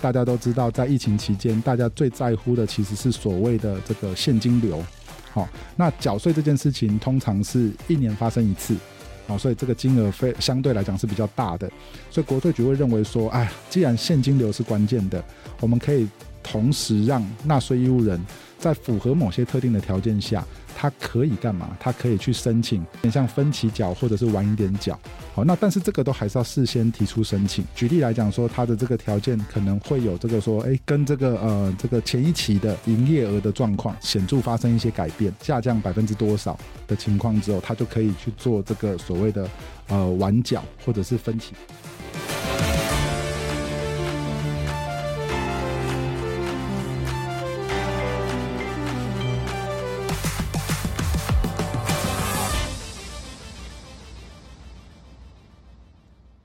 大家都知道，在疫情期间，大家最在乎的其实是所谓的这个现金流。好，那缴税这件事情通常是一年发生一次，好，所以这个金额非相对来讲是比较大的，所以国税局会认为说，哎，既然现金流是关键的，我们可以同时让纳税义务人在符合某些特定的条件下。他可以干嘛？他可以去申请，像分期缴或者是晚一点缴。好，那但是这个都还是要事先提出申请。举例来讲说，他的这个条件可能会有这个说，哎，跟这个呃这个前一期的营业额的状况显著发生一些改变，下降百分之多少的情况之后，他就可以去做这个所谓的呃晚缴或者是分期。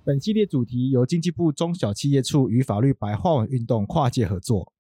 本系列主题由经济部中小企业处与法律白话文运动跨界合作，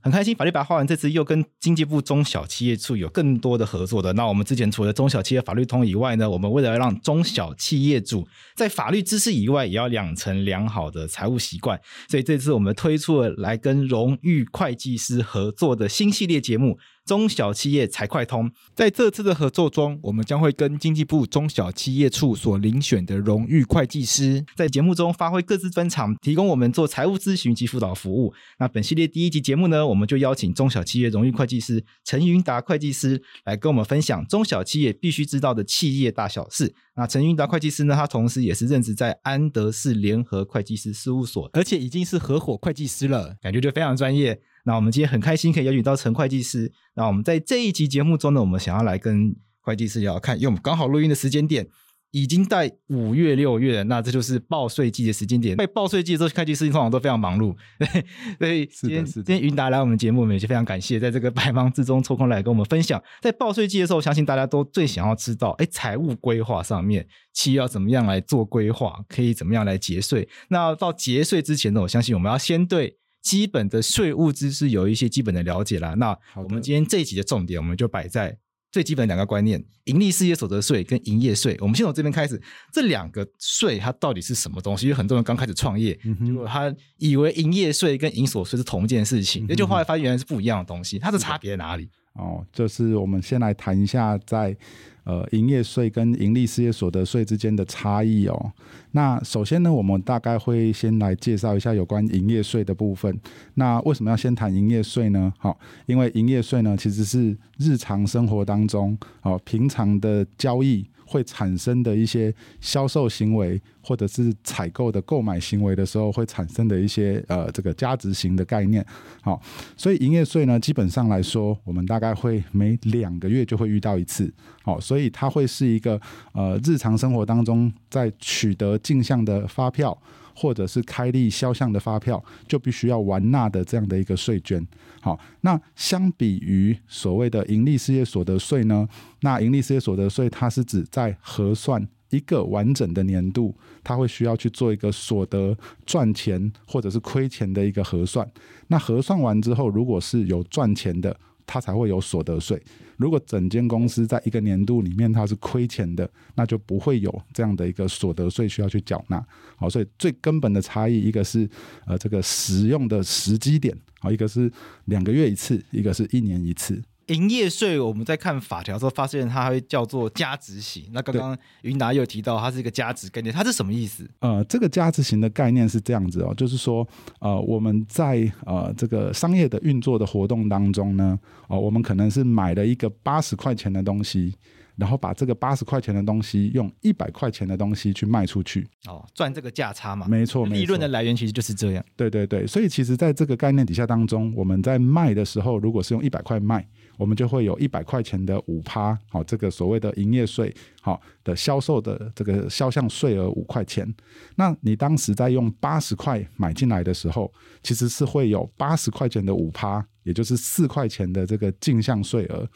很开心法律白话文这次又跟经济部中小企业处有更多的合作的。那我们之前除了中小企业法律通以外呢，我们为了让中小企业主在法律知识以外也要养成良好的财务习惯，所以这次我们推出了来跟荣誉会计师合作的新系列节目。中小企业财快通，在这次的合作中，我们将会跟经济部中小企业处所遴选的荣誉会计师，在节目中发挥各自专长，提供我们做财务咨询及辅导服务。那本系列第一集节目呢，我们就邀请中小企业荣誉会计师陈云达会计师来跟我们分享中小企业必须知道的企业大小事。那陈云达会计师呢，他同时也是任职在安德士联合会计师事务所，而且已经是合伙会计师了，感觉就非常专业。那我们今天很开心可以邀请到陈会计师。那我们在这一集节目中呢，我们想要来跟会计师聊聊看，因为我们刚好录音的时间点已经在五月六月，那这就是报税季的时间点。在报税季的时候，会计师通常都非常忙碌，所以今天今天云达来我们节目，我们也是非常感谢，在这个百忙之中抽空来跟我们分享。在报税季的时候，相信大家都最想要知道，哎，财务规划上面企业要怎么样来做规划，可以怎么样来节税。那到节税之前呢，我相信我们要先对。基本的税务知识有一些基本的了解啦。那我们今天这一集的重点，我们就摆在最基本的两个观念：盈利事业所得税跟营业税。我们先从这边开始，这两个税它到底是什么东西？因为很多人刚开始创业，结果他以为营业税跟营所税是同一件事情，那就后来发现原来是不一样的东西。它的差别在哪里？哦，就是我们先来谈一下在。呃，营业税跟盈利事业所得税之间的差异哦。那首先呢，我们大概会先来介绍一下有关营业税的部分。那为什么要先谈营业税呢？好，因为营业税呢，其实是日常生活当中哦，平常的交易。会产生的一些销售行为，或者是采购的购买行为的时候，会产生的一些呃这个加值型的概念。好，所以营业税呢，基本上来说，我们大概会每两个月就会遇到一次。好，所以它会是一个呃日常生活当中在取得进项的发票。或者是开立销项的发票，就必须要完纳的这样的一个税捐。好，那相比于所谓的盈利事业所得税呢，那盈利事业所得税它是指在核算一个完整的年度，它会需要去做一个所得赚钱或者是亏钱的一个核算。那核算完之后，如果是有赚钱的，它才会有所得税。如果整间公司在一个年度里面它是亏钱的，那就不会有这样的一个所得税需要去缴纳。好，所以最根本的差异，一个是呃这个使用的时机点，好，一个是两个月一次，一个是一年一次。营业税，我们在看法条的时候发现它会叫做加值型。那刚刚云达又提到它是一个加值概念，它是什么意思？呃，这个加值型的概念是这样子哦，就是说呃我们在呃这个商业的运作的活动当中呢，哦、呃、我们可能是买了一个八十块钱的东西。然后把这个八十块钱的东西用一百块钱的东西去卖出去，哦，赚这个价差嘛。没错，利润的来源其实就是这样。对对对，所以其实在这个概念底下当中，我们在卖的时候，如果是用一百块卖，我们就会有一百块钱的五趴，好，这个所谓的营业税，好，的销售的这个销项税额五块钱。那你当时在用八十块买进来的时候，其实是会有八十块钱的五趴，也就是四块钱的这个进项税额。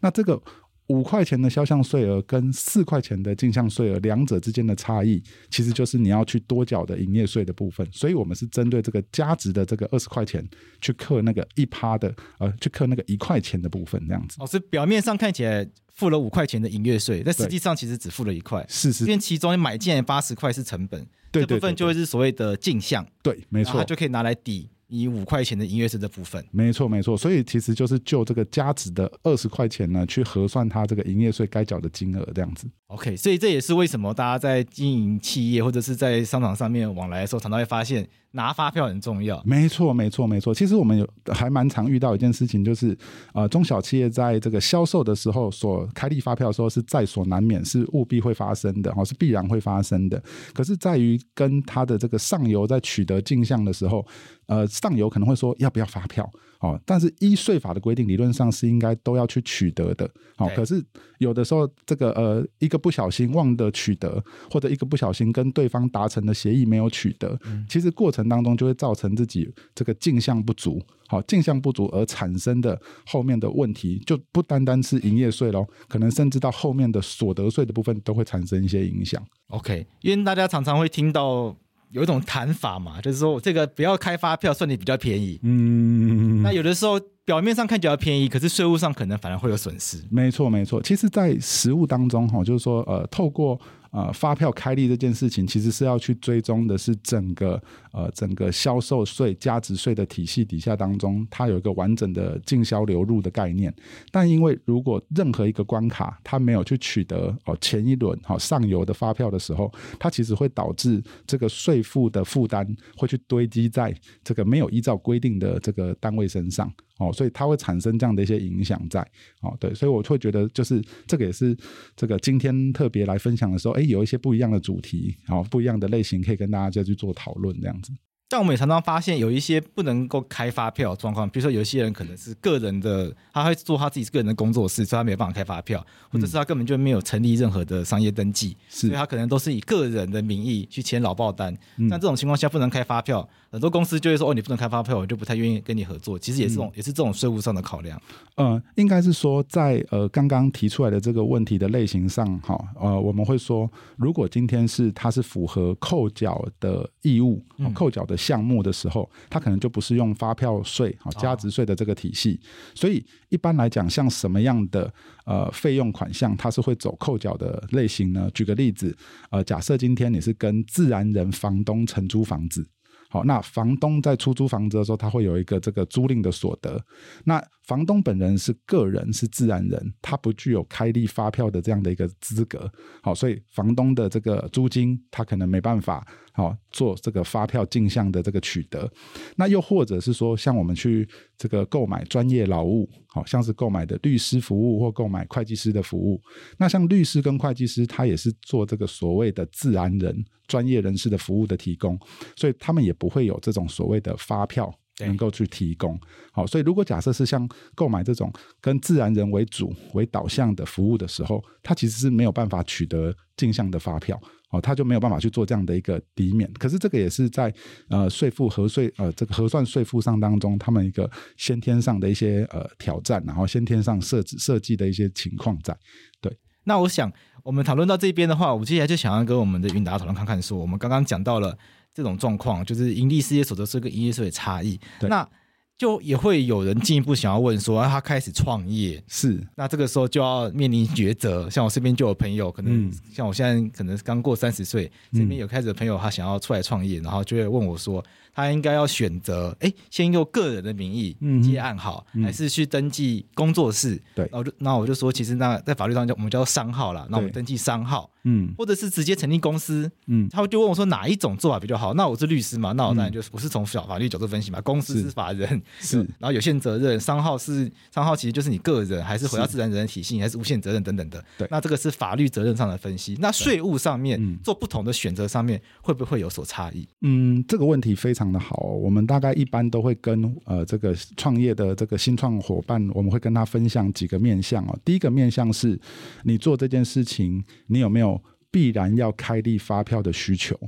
那这个。五块钱的销项税额跟四块钱的进项税额，两者之间的差异，其实就是你要去多缴的营业税的部分。所以，我们是针对这个加值的这个二十块钱，去克那个一趴的，呃，去克那个一块钱的部分，这样子。哦，是表面上看起来付了五块钱的营业税，但实际上其实只付了一块。是是，因为其中买进来八十块是成本。对这部分就会是所谓的进项，对，没错，它就可以拿来抵。以五块钱的营业税的部分，没错没错，所以其实就是就这个加值的二十块钱呢，去核算它这个营业税该缴的金额这样子。OK，所以这也是为什么大家在经营企业或者是在商场上面往来的时候，常常会发现拿发票很重要。没错没错没错，其实我们有还蛮常遇到一件事情，就是呃中小企业在这个销售的时候所开立发票的时候是在所难免，是务必会发生的，哦是必然会发生的。可是在于跟他的这个上游在取得进项的时候，呃上游可能会说要不要发票？哦，但是依税法的规定，理论上是应该都要去取得的。好，可是有的时候这个呃一个不小心忘了取得，或者一个不小心跟对方达成的协议没有取得，其实过程当中就会造成自己这个进项不足。好，进项不足而产生的后面的问题，就不单单是营业税喽，可能甚至到后面的所得税的部分都会产生一些影响。OK，因为大家常常会听到。有一种谈法嘛，就是说这个不要开发票算你比较便宜。嗯，那有的时候表面上看起来便宜，可是税务上可能反而会有损失。没错，没错。其实，在实务当中，哈，就是说，呃，透过。呃，发票开立这件事情，其实是要去追踪的是整个呃整个销售税、加值税的体系底下当中，它有一个完整的进销流入的概念。但因为如果任何一个关卡它没有去取得哦前一轮好上游的发票的时候，它其实会导致这个税负的负担会去堆积在这个没有依照规定的这个单位身上。哦，所以它会产生这样的一些影响在，哦，对，所以我会觉得就是这个也是这个今天特别来分享的时候，哎，有一些不一样的主题，哦，不一样的类型可以跟大家再去做讨论这样子。但我们也常常发现有一些不能够开发票的状况，比如说有一些人可能是个人的，他会做他自己个人的工作室，所以他没有办法开发票，或者是他根本就没有成立任何的商业登记，是，所以他可能都是以个人的名义去签劳报单。那这种情况下不能开发票，很多公司就会说：“哦，你不能开发票，我就不太愿意跟你合作。”其实也是这种，也是这种税务上的考量。呃，应该是说在呃刚刚提出来的这个问题的类型上，哈，呃，我们会说，如果今天是它是符合扣缴的义务、扣缴的。项目的时候，它可能就不是用发票税啊、加值税的这个体系，所以一般来讲，像什么样的呃费用款项，它是会走扣缴的类型呢？举个例子，呃，假设今天你是跟自然人房东承租房子。好，那房东在出租房子的时候，他会有一个这个租赁的所得。那房东本人是个人，是自然人，他不具有开立发票的这样的一个资格。好，所以房东的这个租金，他可能没办法好做这个发票进项的这个取得。那又或者是说，像我们去这个购买专业劳务，好像是购买的律师服务或购买会计师的服务。那像律师跟会计师，他也是做这个所谓的自然人。专业人士的服务的提供，所以他们也不会有这种所谓的发票能够去提供。好，所以如果假设是像购买这种跟自然人为主为导向的服务的时候，他其实是没有办法取得进项的发票，哦，他就没有办法去做这样的一个抵免。可是这个也是在呃税负核税呃这个核算税负上当中，他们一个先天上的一些呃挑战，然后先天上设置设计的一些情况在。对，那我想。我们讨论到这边的话，我接下来就想要跟我们的云达讨论看看，说我们刚刚讲到了这种状况，就是盈利事业所得税跟营业税的差异。对那就也会有人进一步想要问说，他开始创业，是。那这个时候就要面临抉择。像我身边就有朋友，可能像我现在可能刚过三十岁，身边有开始的朋友，他想要出来创业，然后就会问我说。他应该要选择，哎，先用个人的名义接案好，嗯、还是去登记工作室？对，然后就那我就说，其实那在法律上叫我们叫商号啦，那我们登记商号，嗯，或者是直接成立公司，嗯，他就问我说哪一种做法比较好？那我是律师嘛，那我当然就是我是从小法律角度分析嘛，公司是法人是，然后有限责任，商号是商号，其实就是你个人还是回到自然人的体系，还是无限责任等等的，对，那这个是法律责任上的分析。那税务上面做不同的选择上面会不会有所差异？嗯，这个问题非常的好，我们。大概一般都会跟呃这个创业的这个新创伙伴，我们会跟他分享几个面向哦。第一个面向是，你做这件事情，你有没有必然要开立发票的需求？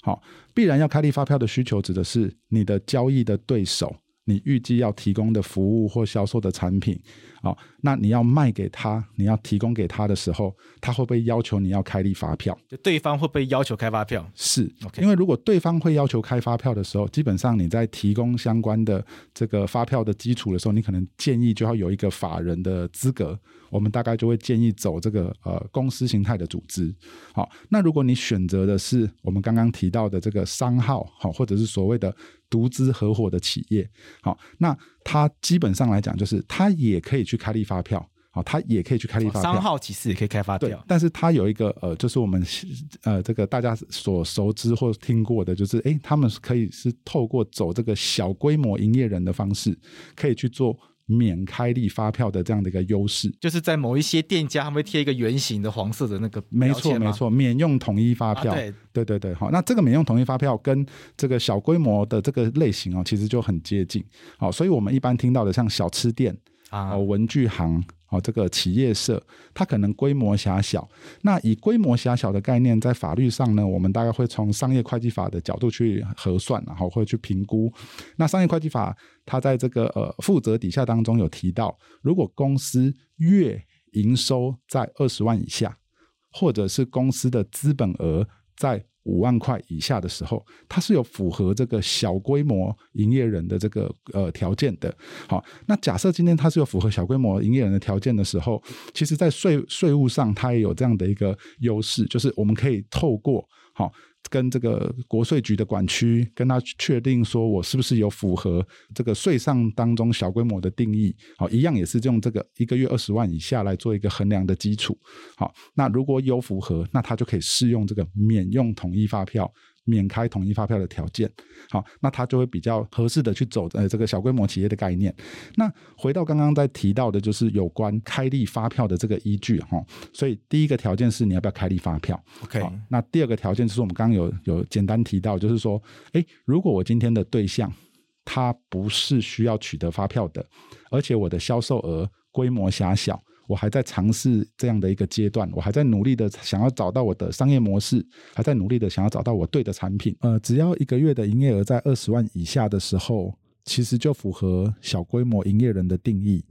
好，必然要开立发票的需求，指的是你的交易的对手，你预计要提供的服务或销售的产品，哦，那你要卖给他，你要提供给他的时候，他会不会要求你要开立发票？就对方会不会要求开发票？是，OK。因为如果对方会要求开发票的时候，基本上你在提供相关的这个发票的基础的时候，你可能建议就要有一个法人的资格。我们大概就会建议走这个呃公司形态的组织。好，那如果你选择的是我们刚刚提到的这个商号，好，或者是所谓的独资合伙的企业，好，那它基本上来讲，就是它也可以去开立发票，好，它也可以去开立发票。商号其实也可以开发票，对，但是它有一个呃，就是我们呃这个大家所熟知或听过的，就是诶，他们可以是透过走这个小规模营业人的方式，可以去做。免开立发票的这样的一个优势，就是在某一些店家，他们会贴一个圆形的黄色的那个，没错没错，免用统一发票，啊、对。对对对，好，那这个免用统一发票跟这个小规模的这个类型哦，其实就很接近，好，所以我们一般听到的像小吃店啊、文具行。哦，这个企业社，它可能规模狭小。那以规模狭小的概念，在法律上呢，我们大概会从商业会计法的角度去核算，然后会去评估。那商业会计法，它在这个呃负责底下当中有提到，如果公司月营收在二十万以下，或者是公司的资本额在五万块以下的时候，它是有符合这个小规模营业人的这个呃条件的。好，那假设今天它是有符合小规模营业人的条件的时候，其实在税税务上它也有这样的一个优势，就是我们可以透过好。跟这个国税局的管区跟他确定说，我是不是有符合这个税上当中小规模的定义？好，一样也是用这个一个月二十万以下来做一个衡量的基础。好，那如果有符合，那他就可以适用这个免用统一发票。免开统一发票的条件，好，那他就会比较合适的去走呃这个小规模企业的概念。那回到刚刚在提到的，就是有关开立发票的这个依据哈。所以第一个条件是你要不要开立发票？OK。那第二个条件就是我们刚刚有有简单提到，就是说，诶，如果我今天的对象他不是需要取得发票的，而且我的销售额规模狭小。我还在尝试这样的一个阶段，我还在努力的想要找到我的商业模式，还在努力的想要找到我对的产品。呃，只要一个月的营业额在二十万以下的时候，其实就符合小规模营业人的定义。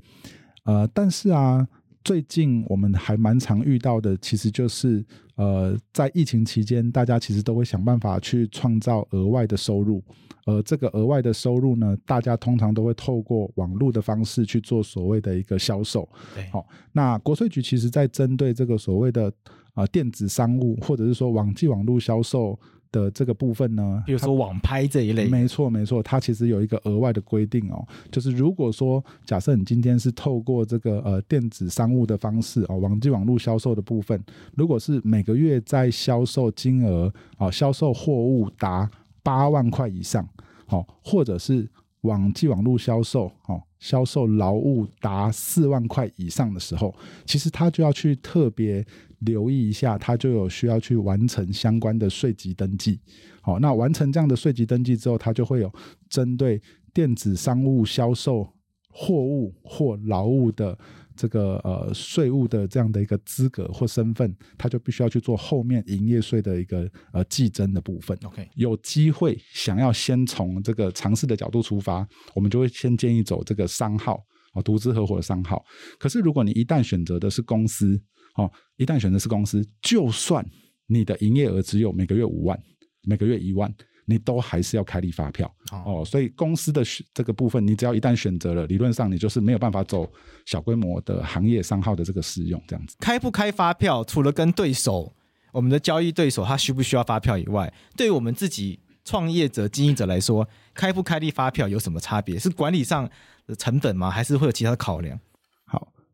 呃，但是啊，最近我们还蛮常遇到的，其实就是呃，在疫情期间，大家其实都会想办法去创造额外的收入。而这个额外的收入呢，大家通常都会透过网络的方式去做所谓的一个销售。好、哦，那国税局其实在针对这个所谓的啊、呃、电子商务，或者是说网际网络销售的这个部分呢，比如说网拍这一类，没错没错，它其实有一个额外的规定哦，就是如果说假设你今天是透过这个呃电子商务的方式哦，网际网络销售的部分，如果是每个月在销售金额啊、哦、销售货物达八万块以上，好，或者是网际网络销售，哦，销售劳务达四万块以上的时候，其实他就要去特别留意一下，他就有需要去完成相关的税籍登记。好，那完成这样的税籍登记之后，他就会有针对电子商务销售货物或劳务的。这个呃税务的这样的一个资格或身份，他就必须要去做后面营业税的一个呃计征的部分。OK，有机会想要先从这个尝试的角度出发，我们就会先建议走这个商号哦，独资合伙商号。可是如果你一旦选择的是公司，哦，一旦选择是公司，就算你的营业额只有每个月五万，每个月一万。你都还是要开立发票哦，哦，所以公司的这个部分，你只要一旦选择了，理论上你就是没有办法走小规模的行业商号的这个适用这样子。开不开发票，除了跟对手，我们的交易对手他需不需要发票以外，对于我们自己创业者、经营者来说，开不开立发票有什么差别？是管理上的成本吗？还是会有其他的考量？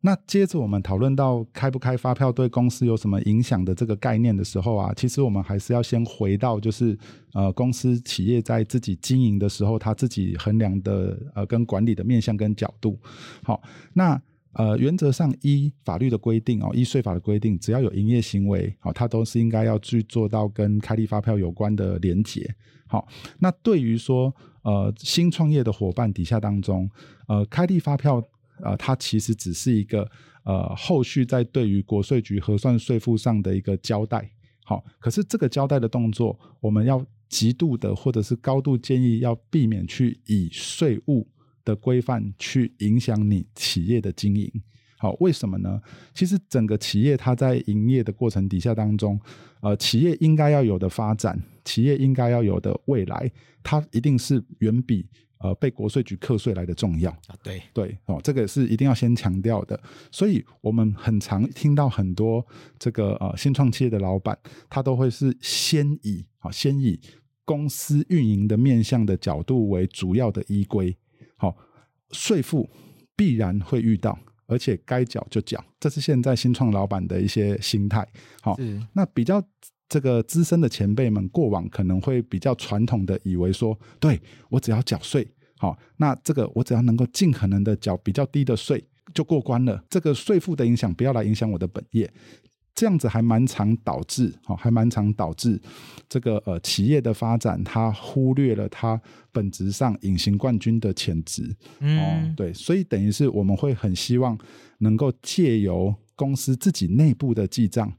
那接着我们讨论到开不开发票对公司有什么影响的这个概念的时候啊，其实我们还是要先回到就是呃公司企业在自己经营的时候，他自己衡量的呃跟管理的面向跟角度。好，那呃原则上依法律的规定哦，依税法的规定，只要有营业行为，好，它都是应该要去做到跟开立发票有关的连结。好，那对于说呃新创业的伙伴底下当中，呃开立发票。呃，它其实只是一个呃，后续在对于国税局核算税负上的一个交代。好，可是这个交代的动作，我们要极度的或者是高度建议要避免去以税务的规范去影响你企业的经营。好，为什么呢？其实整个企业它在营业的过程底下当中，呃，企业应该要有的发展，企业应该要有的未来，它一定是远比呃被国税局课税来的重要啊。对对哦，这个是一定要先强调的。所以我们很常听到很多这个呃新创企业的老板，他都会是先以好先以公司运营的面向的角度为主要的依归。好，税负必然会遇到。而且该缴就缴，这是现在新创老板的一些心态。好，那比较这个资深的前辈们，过往可能会比较传统的以为说，对，我只要缴税，好，那这个我只要能够尽可能的缴比较低的税就过关了。这个税负的影响不要来影响我的本业。这样子还蛮常导致，好，还蛮常导致这个呃企业的发展，它忽略了它本质上隐形冠军的潜质，嗯、哦，对，所以等于是我们会很希望能够借由公司自己内部的记账，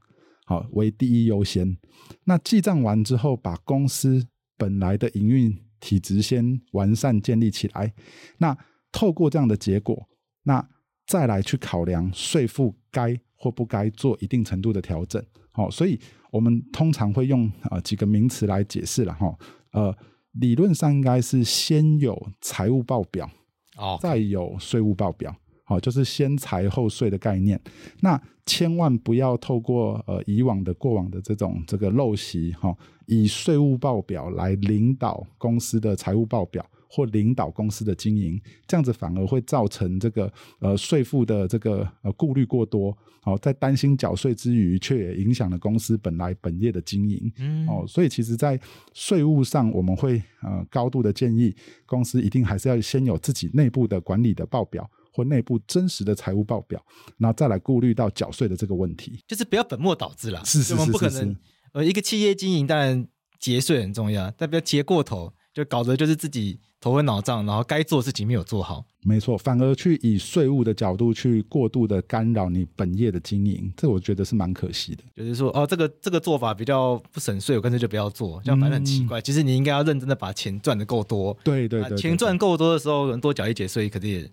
好为第一优先。那记账完之后，把公司本来的营运体质先完善建立起来。那透过这样的结果，那再来去考量税负该。或不该做一定程度的调整，好，所以我们通常会用啊几个名词来解释了哈，呃，理论上应该是先有财务报表，哦，再有税务报表，好，就是先财后税的概念。那千万不要透过呃以往的过往的这种这个陋习哈，以税务报表来领导公司的财务报表。或领导公司的经营，这样子反而会造成这个呃税负的这个呃顾虑过多，好，在担心缴税之余，却也影响了公司本来本业的经营。嗯，哦，所以其实，在税务上，我们会呃高度的建议公司一定还是要先有自己内部的管理的报表或内部真实的财务报表，然后再来顾虑到缴税的这个问题，就是不要本末倒置了。是是是是是，我们不可能呃一个企业经营当然节税很重要，但不要节过头，就搞得就是自己。头昏脑胀，然后该做的事情没有做好，没错，反而去以税务的角度去过度的干扰你本业的经营，这我觉得是蛮可惜的。就是说，哦，这个这个做法比较不省税，我干脆就不要做，这样反正很奇怪。嗯、其实你应该要认真的把钱赚的够多，对对对，对，钱赚够多的时候，能多缴一节税，肯定也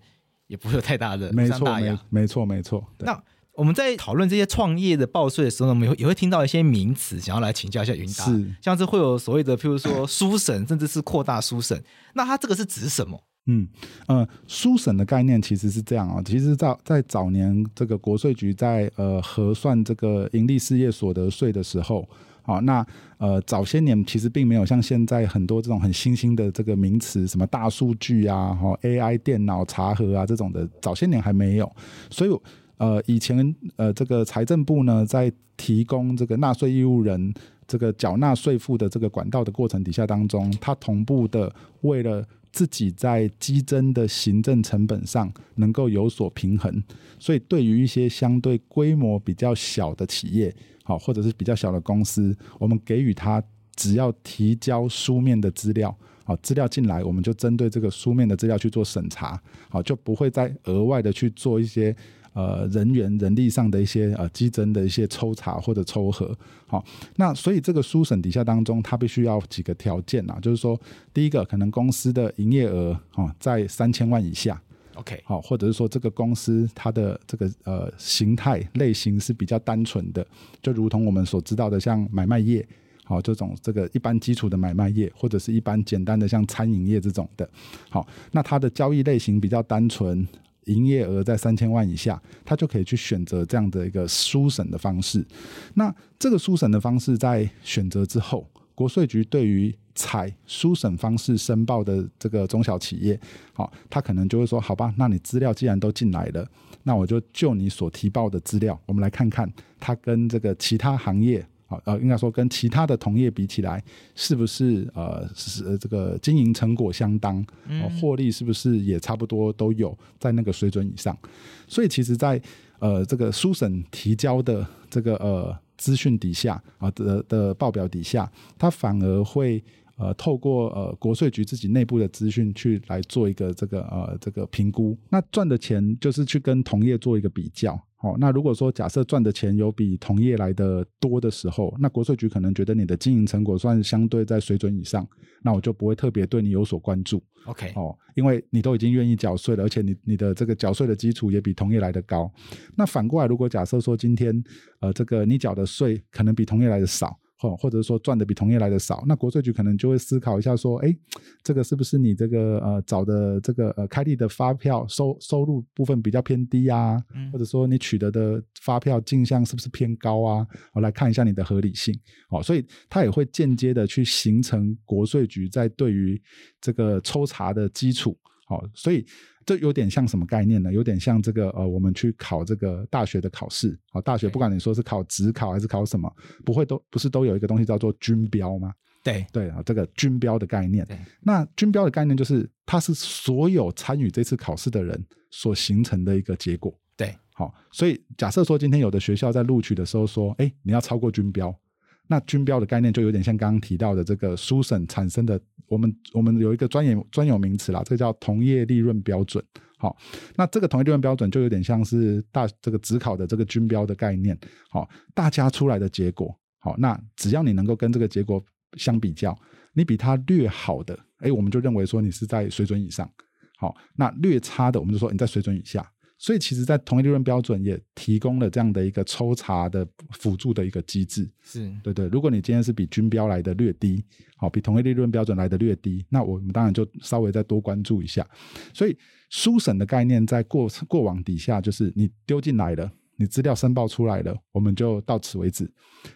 也不会有太大的没错没没错没错。那我们在讨论这些创业的报税的时候呢，我们也会听到一些名词，想要来请教一下云达，是像是会有所谓的，譬如说 书审，甚至是扩大书审，那它这个是指什么？嗯呃，书审的概念其实是这样啊、哦，其实在在早年这个国税局在呃核算这个营利事业所得税的时候，好、哦，那呃早些年其实并没有像现在很多这种很新兴的这个名词，什么大数据啊、哈、AI 电脑查核啊这种的，早些年还没有，所以。呃，以前呃，这个财政部呢，在提供这个纳税义务人这个缴纳税负的这个管道的过程底下当中，它同步的为了自己在激增的行政成本上能够有所平衡，所以对于一些相对规模比较小的企业，好，或者是比较小的公司，我们给予他只要提交书面的资料，好，资料进来，我们就针对这个书面的资料去做审查，好，就不会再额外的去做一些。呃，人员人力上的一些呃激增的一些抽查或者抽核，好，那所以这个书审底下当中，它必须要几个条件啊，就是说，第一个可能公司的营业额啊在三千万以下，OK，好，或者是说这个公司它的这个呃形态类型是比较单纯的，就如同我们所知道的，像买卖业，好，这种这个一般基础的买卖业，或者是一般简单的像餐饮业这种的，好，那它的交易类型比较单纯。营业额在三千万以下，他就可以去选择这样的一个书审的方式。那这个书审的方式在选择之后，国税局对于采书审方式申报的这个中小企业，好，他可能就会说：好吧，那你资料既然都进来了，那我就就你所提报的资料，我们来看看它跟这个其他行业。好，呃，应该说跟其他的同业比起来，是不是呃是这个经营成果相当，呃，获利是不是也差不多都有在那个水准以上？所以其实，在呃这个书审提交的这个呃资讯底下啊的的报表底下，它反而会呃透过呃国税局自己内部的资讯去来做一个这个呃这个评估。那赚的钱就是去跟同业做一个比较。好，那如果说假设赚的钱有比同业来的多的时候，那国税局可能觉得你的经营成果算相对在水准以上，那我就不会特别对你有所关注。OK，哦，因为你都已经愿意缴税了，而且你你的这个缴税的基础也比同业来的高。那反过来，如果假设说今天呃这个你缴的税可能比同业来的少。或或者说赚的比同业来的少，那国税局可能就会思考一下，说，哎，这个是不是你这个呃找的这个呃开立的发票收收入部分比较偏低啊？嗯、或者说你取得的发票进项是不是偏高啊？我来看一下你的合理性。哦，所以它也会间接的去形成国税局在对于这个抽查的基础。好，所以这有点像什么概念呢？有点像这个呃，我们去考这个大学的考试。好，大学不管你说是考职考还是考什么，不会都不是都有一个东西叫做均标吗？对对啊，这个均标的概念。那均标的概念就是它是所有参与这次考试的人所形成的一个结果。对，好，所以假设说今天有的学校在录取的时候说，哎，你要超过均标。那均标的概念就有点像刚刚提到的这个书审产生的，我们我们有一个专业专有名词啦，这叫同业利润标准。好，那这个同业利润标准就有点像是大这个指考的这个均标的概念。好，大家出来的结果，好，那只要你能够跟这个结果相比较，你比他略好的，哎，我们就认为说你是在水准以上。好，那略差的，我们就说你在水准以下。所以，其实，在同一利润标准也提供了这样的一个抽查的辅助的一个机制。是对对。如果你今天是比均标来的略低，好，比同一利润标准来的略低，那我们当然就稍微再多关注一下。所以，书审的概念在过过往底下，就是你丢进来了。你资料申报出来了，我们就到此为止。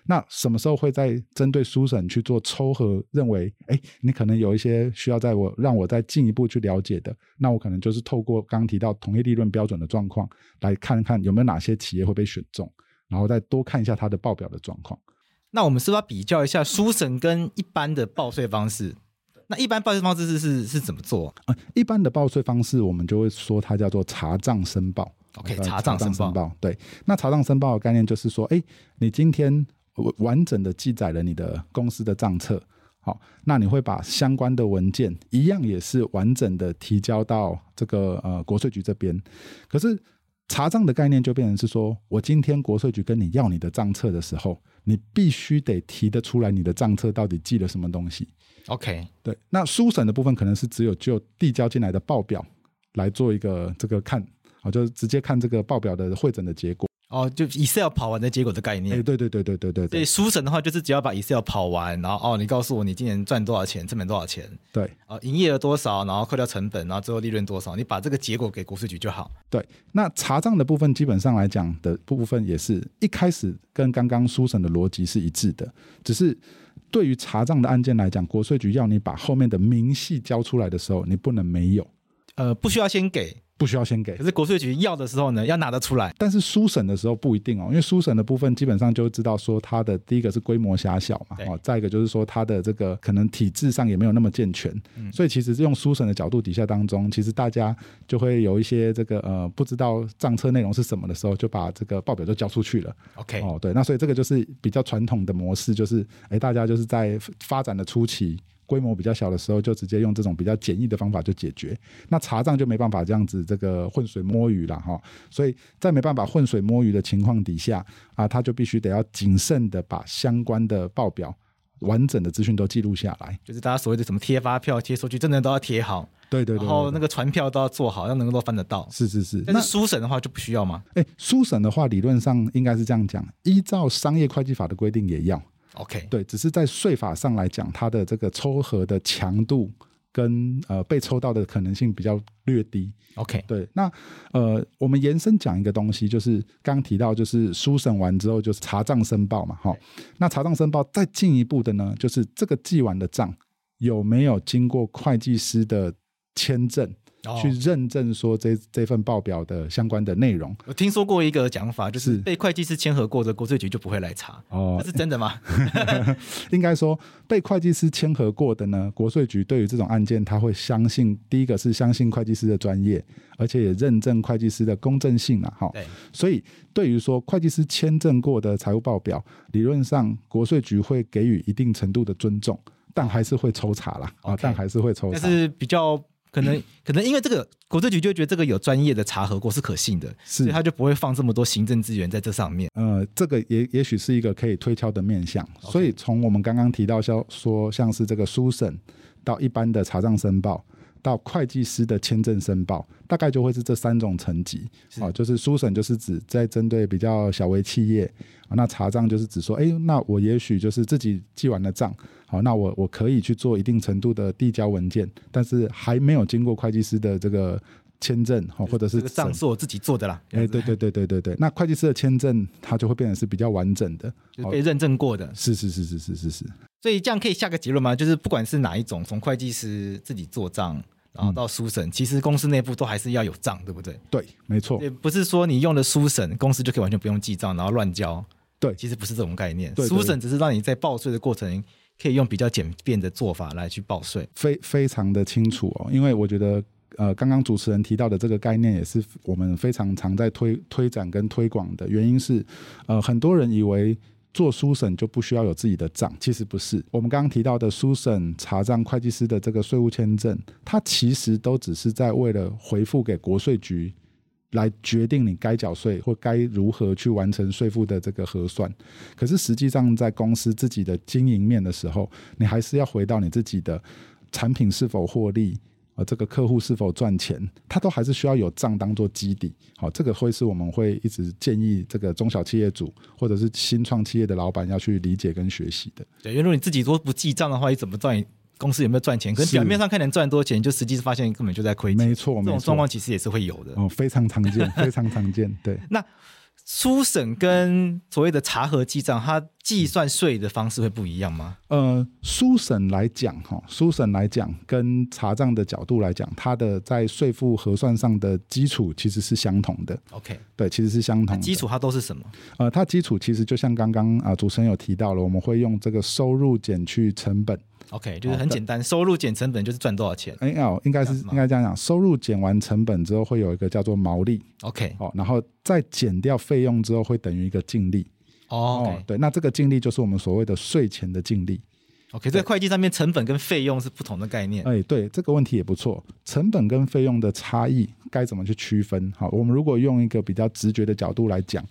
那什么时候会再针对书审去做抽核？认为，哎，你可能有一些需要在我让我再进一步去了解的，那我可能就是透过刚刚提到同业利润标准的状况，来看看有没有哪些企业会被选中，然后再多看一下它的报表的状况。那我们是不是要比较一下书审跟一般的报税方式？那一般报税方式是是是怎么做？啊，一般的报税方式，我们就会说它叫做查账申报。OK，查账申报，对，那查账申报的概念就是说，哎，你今天完整的记载了你的公司的账册，好，那你会把相关的文件一样也是完整的提交到这个呃国税局这边。可是查账的概念就变成是说，我今天国税局跟你要你的账册的时候，你必须得提得出来你的账册到底记了什么东西。OK，对，那书审的部分可能是只有就递交进来的报表来做一个这个看。哦，就直接看这个报表的会诊的结果。哦，就 Excel 跑完的结果的概念。哎，对对对对对对对。书审的话，就是只要把 Excel 跑完，然后哦，你告诉我你今年赚多少钱，成本多少钱。对。哦，营业额多少，然后扣掉成本，然后最后利润多少，你把这个结果给国税局就好。对。那查账的部分，基本上来讲的部分，也是一开始跟刚刚书审的逻辑是一致的，只是对于查账的案件来讲，国税局要你把后面的明细交出来的时候，你不能没有。呃，不需要先给。不需要先给，可是国税局要的时候呢，要拿得出来。但是书审的时候不一定哦，因为书审的部分基本上就知道说它的第一个是规模狭小嘛，哦，再一个就是说它的这个可能体制上也没有那么健全，嗯、所以其实用书审的角度底下当中，其实大家就会有一些这个呃不知道账册内容是什么的时候，就把这个报表就交出去了。OK，哦，对，那所以这个就是比较传统的模式，就是哎，大家就是在发展的初期。规模比较小的时候，就直接用这种比较简易的方法就解决。那查账就没办法这样子这个浑水摸鱼了哈。所以在没办法浑水摸鱼的情况底下啊，他就必须得要谨慎的把相关的报表完整的资讯都记录下来。就是大家所谓的什么贴发票、贴收据，真的都要贴好。对对对，对。然后那个传票都要做好，要能够都翻得到。是是是。但是书审的话就不需要吗？哎，书审的话理论上应该是这样讲，依照商业会计法的规定也要。OK，对，只是在税法上来讲，它的这个抽核的强度跟呃被抽到的可能性比较略低。OK，对，那呃，我们延伸讲一个东西，就是刚提到，就是书审完之后就是查账申报嘛，哈，那查账申报再进一步的呢，就是这个记完的账有没有经过会计师的签证。去认证说这这份报表的相关的内容。我听说过一个讲法，就是被会计师签合过的国税局就不会来查。哦，这是真的吗？应该说被会计师签合过的呢，国税局对于这种案件，他会相信第一个是相信会计师的专业，而且也认证会计师的公正性啊。哈，对。所以对于说会计师签证过的财务报表，理论上国税局会给予一定程度的尊重，但还是会抽查啦。啊，但还是会抽查。但是比较。可能可能因为这个国税局就会觉得这个有专业的查核过是可信的，是所以他就不会放这么多行政资源在这上面。呃，这个也也许是一个可以推敲的面向。所以从我们刚刚提到像说像是这个书审到一般的查账申报。到会计师的签证申报，大概就会是这三种层级啊，就是书审就是指在针对比较小微企业啊，那查账就是指说，哎，那我也许就是自己记完了账，好，那我我可以去做一定程度的递交文件，但是还没有经过会计师的这个签证，哈，或者是账是我自己做的啦，哎，对对对对对对，那会计师的签证它就会变成是比较完整的，就是被认证过的，是是是是是是是，所以这样可以下个结论吗？就是不管是哪一种，从会计师自己做账。然后到书审，其实公司内部都还是要有账，对不对？对，没错。也不是说你用了书审，公司就可以完全不用记账，然后乱交。对，其实不是这种概念。对对对，书审只是让你在报税的过程可以用比较简便的做法来去报税，非非常的清楚哦。因为我觉得，呃，刚刚主持人提到的这个概念，也是我们非常常在推推展跟推广的原因是，呃，很多人以为。做书审就不需要有自己的账，其实不是。我们刚刚提到的书审、查账、会计师的这个税务签证，它其实都只是在为了回复给国税局，来决定你该缴税或该如何去完成税负的这个核算。可是实际上在公司自己的经营面的时候，你还是要回到你自己的产品是否获利。呃，这个客户是否赚钱，他都还是需要有账当做基底。好，这个会是我们会一直建议这个中小企业主或者是新创企业的老板要去理解跟学习的。对，因为如果你自己都不记账的话，你怎么赚？公司有没有赚钱？可是表面上看能赚多钱，就实际发现根本就在亏钱。没错，这种状况其实也是会有的。哦，非常常见，非常常见。对，那。书审跟所谓的查核记账，它计算税的方式会不一样吗？呃，书审来讲，哈，书审来讲，跟查账的角度来讲，它的在税负核算上的基础其实是相同的。OK，对，其实是相同的。基础它都是什么？呃，它基础其实就像刚刚啊主持人有提到了，我们会用这个收入减去成本。OK，就是很简单，哦、收入减成本就是赚多少钱。哎哦，应该是应该这样讲，收入减完成本之后会有一个叫做毛利。OK，哦，然后再减掉费用之后会等于一个净利。哦，okay、哦，对，那这个净利就是我们所谓的税前的净利。OK，在会计上面，成本跟费用是不同的概念。哎，对，这个问题也不错。成本跟费用的差异该怎么去区分？好，我们如果用一个比较直觉的角度来讲，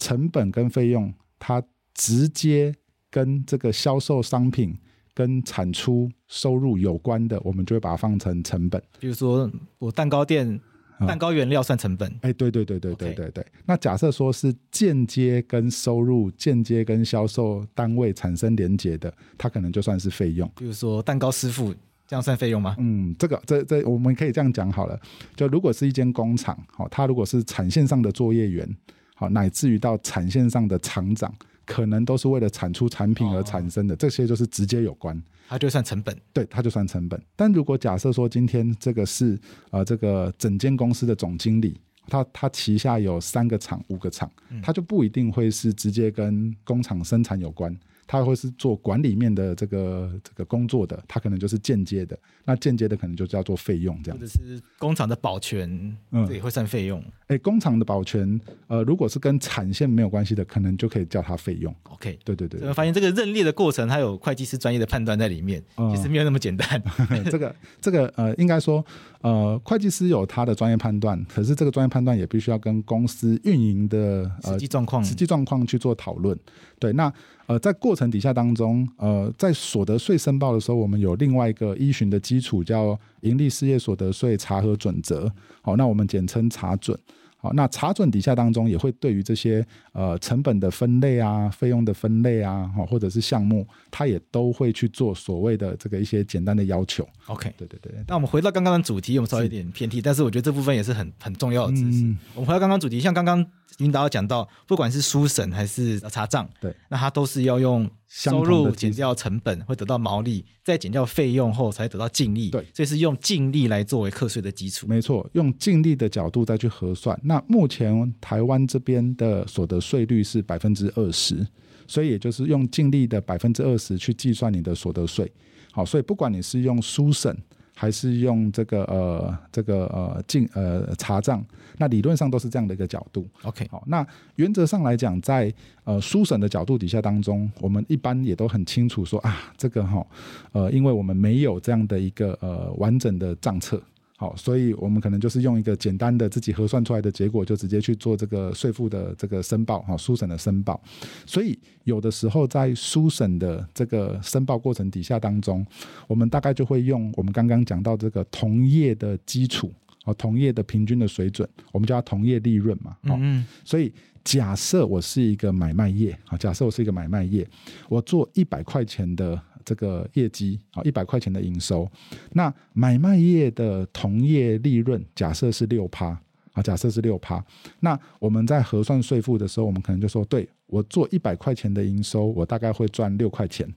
成本跟费用它直接跟这个销售商品。跟产出收入有关的，我们就会把它放成成本。比如说，我蛋糕店蛋糕原料算成本。哎、嗯，对对对对对对对。那假设说是间接跟收入、间接跟销售单位产生连结的，它可能就算是费用。比如说蛋糕师傅，这样算费用吗？嗯，这个这这我们可以这样讲好了。就如果是一间工厂，好，它如果是产线上的作业员，好，乃至于到产线上的厂长。可能都是为了产出产品而产生的，哦、这些就是直接有关，它就算成本，对，它就算成本。但如果假设说今天这个是呃这个整间公司的总经理，他他旗下有三个厂、五个厂，他就不一定会是直接跟工厂生产有关。他会是做管理面的这个这个工作的，他可能就是间接的，那间接的可能就叫做费用这样。或者是工厂的保全，嗯，也会算费用。哎、欸，工厂的保全，呃，如果是跟产线没有关系的，可能就可以叫它费用。OK，对对对，对。我发现这个认列的过程，它有会计师专业的判断在里面，嗯、其实没有那么简单。这个这个呃，应该说呃，会计师有他的专业判断，可是这个专业判断也必须要跟公司运营的呃实际状况、实际状况去做讨论。对，那呃，在过程底下当中，呃，在所得税申报的时候，我们有另外一个依循的基础，叫盈利事业所得税查核准则。好，那我们简称查准。好，那查准底下当中也会对于这些呃成本的分类啊、费用的分类啊，或者是项目，它也都会去做所谓的这个一些简单的要求。OK，对对对。那我们回到刚刚的主题，我们稍微有点偏题，但是我觉得这部分也是很很重要的知识。嗯、我们回到刚刚主题，像刚刚领导讲到，不管是书审还是查账，对，那他都是要用。收入减掉成本会得到毛利，再减掉费用后才得到净利。对，所以是用净利来作为课税的基础。没错，用净利的角度再去核算。那目前台湾这边的所得税率是百分之二十，所以也就是用净利的百分之二十去计算你的所得税。好，所以不管你是用书审。还是用这个呃这个呃进呃查账，那理论上都是这样的一个角度。OK，好，那原则上来讲，在呃书审的角度底下当中，我们一般也都很清楚说啊，这个哈呃，因为我们没有这样的一个呃完整的账册，好，所以我们可能就是用一个简单的自己核算出来的结果，就直接去做这个税负的这个申报，哈，书审的申报。所以有的时候在书审的这个申报过程底下当中，我们大概就会用我们刚刚讲到这个同业的基础，哦，同业的平均的水准，我们叫同业利润嘛，嗯。所以假设我是一个买卖业，啊，假设我是一个买卖业，我做一百块钱的。这个业绩啊，一百块钱的营收，那买卖业的同业利润假设是六趴啊，假设是六趴，那我们在核算税负的时候，我们可能就说，对，我做一百块钱的营收，我大概会赚六块钱，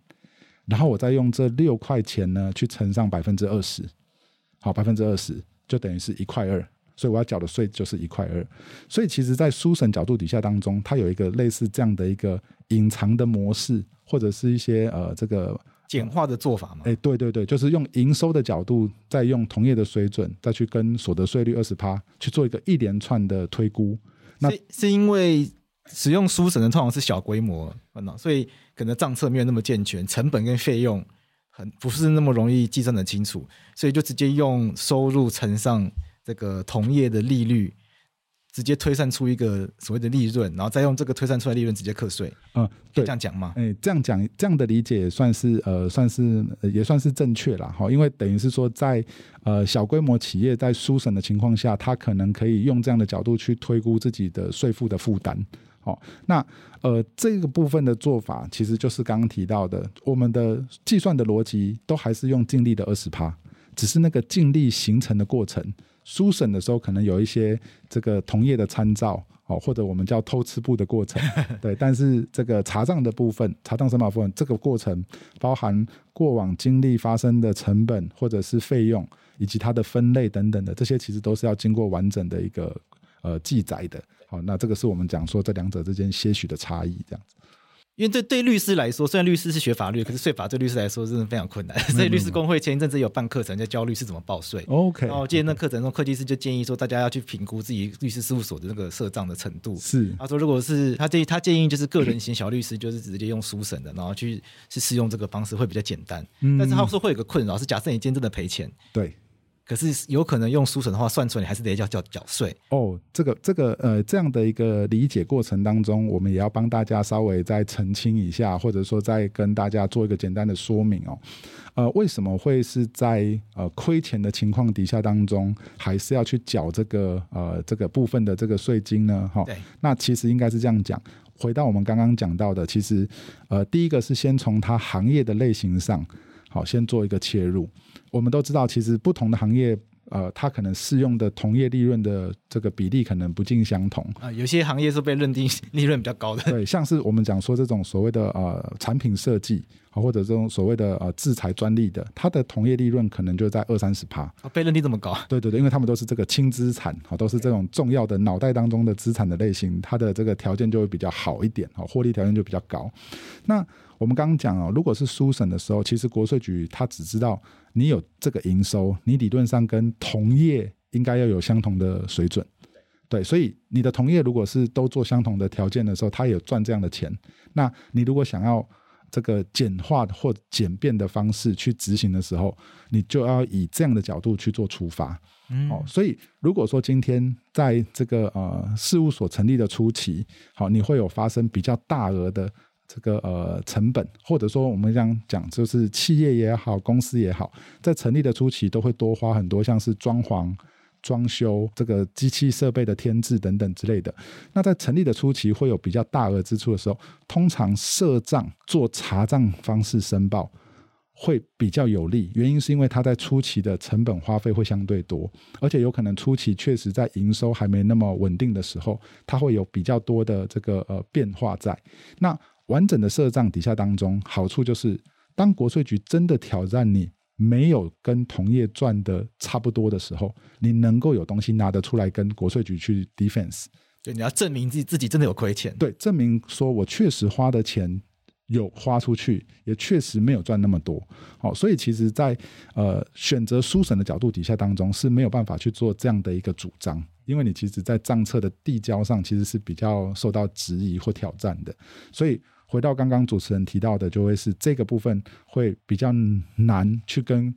然后我再用这六块钱呢去乘上百分之二十，好，百分之二十就等于是一块二，所以我要缴的税就是一块二，所以其实，在书审角度底下当中，它有一个类似这样的一个隐藏的模式，或者是一些呃这个。简化的做法嘛？哎，对对对，就是用营收的角度，再用同业的水准，再去跟所得税率二十趴去做一个一连串的推估。那是，是因为使用书审的通常是小规模，所以可能账册没有那么健全，成本跟费用很不是那么容易计算的清楚，所以就直接用收入乘上这个同业的利率。直接推算出一个所谓的利润，然后再用这个推算出来利润直接课税。嗯，对，这样讲吗？哎，这样讲，这样的理解也算是呃，算是也算是正确了哈。因为等于是说在，在呃小规模企业在书审的情况下，他可能可以用这样的角度去推估自己的税负的负担。好，那呃这个部分的做法，其实就是刚刚提到的，我们的计算的逻辑都还是用净利的二十趴，只是那个净利形成的过程。书审的时候可能有一些这个同业的参照，哦，或者我们叫偷吃步的过程，对。但是这个查账的部分，查账申报部分，这个过程包含过往经历发生的成本或者是费用，以及它的分类等等的，这些其实都是要经过完整的一个呃记载的。好，那这个是我们讲说这两者之间些许的差异，这样子。因为对对律师来说，虽然律师是学法律，可是税法对律师来说真的非常困难。所以律师工会前一阵子有办课程，在教律师怎么报税。OK，然后今天那课程中，会计师就建议说，大家要去评估自己律师事务所的那个设账的程度。是，他说，如果是他建议，他建议就是个人型小律师，就是直接用书审的，然后去是试用这个方式会比较简单。嗯，但是他说会有个困扰，是假设你今天真的赔钱。对。可是有可能用书审的话算出来，你还是得要缴缴税哦。这个这个呃这样的一个理解过程当中，我们也要帮大家稍微再澄清一下，或者说再跟大家做一个简单的说明哦。呃，为什么会是在呃亏钱的情况底下当中，还是要去缴这个呃这个部分的这个税金呢？哈。那其实应该是这样讲。回到我们刚刚讲到的，其实呃第一个是先从它行业的类型上。好，先做一个切入。我们都知道，其实不同的行业，呃，它可能适用的同业利润的这个比例可能不尽相同啊。有些行业是被认定 利润比较高的，对，像是我们讲说这种所谓的呃产品设计，或者这种所谓的呃制裁专利的，它的同业利润可能就在二三十趴。啊，被认定这么高？对对对，因为他们都是这个轻资产，好，都是这种重要的脑袋当中的资产的类型，它的这个条件就会比较好一点，好，获利条件就比较高。那我们刚刚讲哦，如果是书审的时候，其实国税局他只知道你有这个营收，你理论上跟同业应该要有相同的水准，对，所以你的同业如果是都做相同的条件的时候，他也赚这样的钱。那你如果想要这个简化或简便的方式去执行的时候，你就要以这样的角度去做出发。嗯，哦，所以如果说今天在这个呃事务所成立的初期，好，你会有发生比较大额的。这个呃成本，或者说我们这样讲，就是企业也好，公司也好，在成立的初期都会多花很多，像是装潢、装修、这个机器设备的添置等等之类的。那在成立的初期会有比较大额支出的时候，通常设账做查账方式申报会比较有利，原因是因为它在初期的成本花费会相对多，而且有可能初期确实在营收还没那么稳定的时候，它会有比较多的这个呃变化在那。完整的设账底下当中，好处就是，当国税局真的挑战你没有跟同业赚的差不多的时候，你能够有东西拿得出来跟国税局去 defense。对，你要证明自己自己真的有亏钱。对，证明说我确实花的钱有花出去，也确实没有赚那么多。好，所以其实在呃选择书审的角度底下当中是没有办法去做这样的一个主张。因为你其实，在账册的递交上，其实是比较受到质疑或挑战的。所以回到刚刚主持人提到的，就会是这个部分会比较难去跟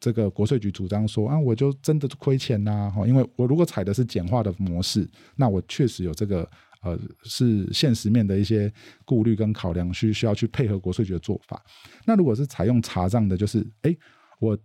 这个国税局主张说啊，我就真的亏钱呐，哈，因为我如果采的是简化的模式，那我确实有这个呃是现实面的一些顾虑跟考量，需需要去配合国税局的做法。那如果是采用查账的，就是哎，我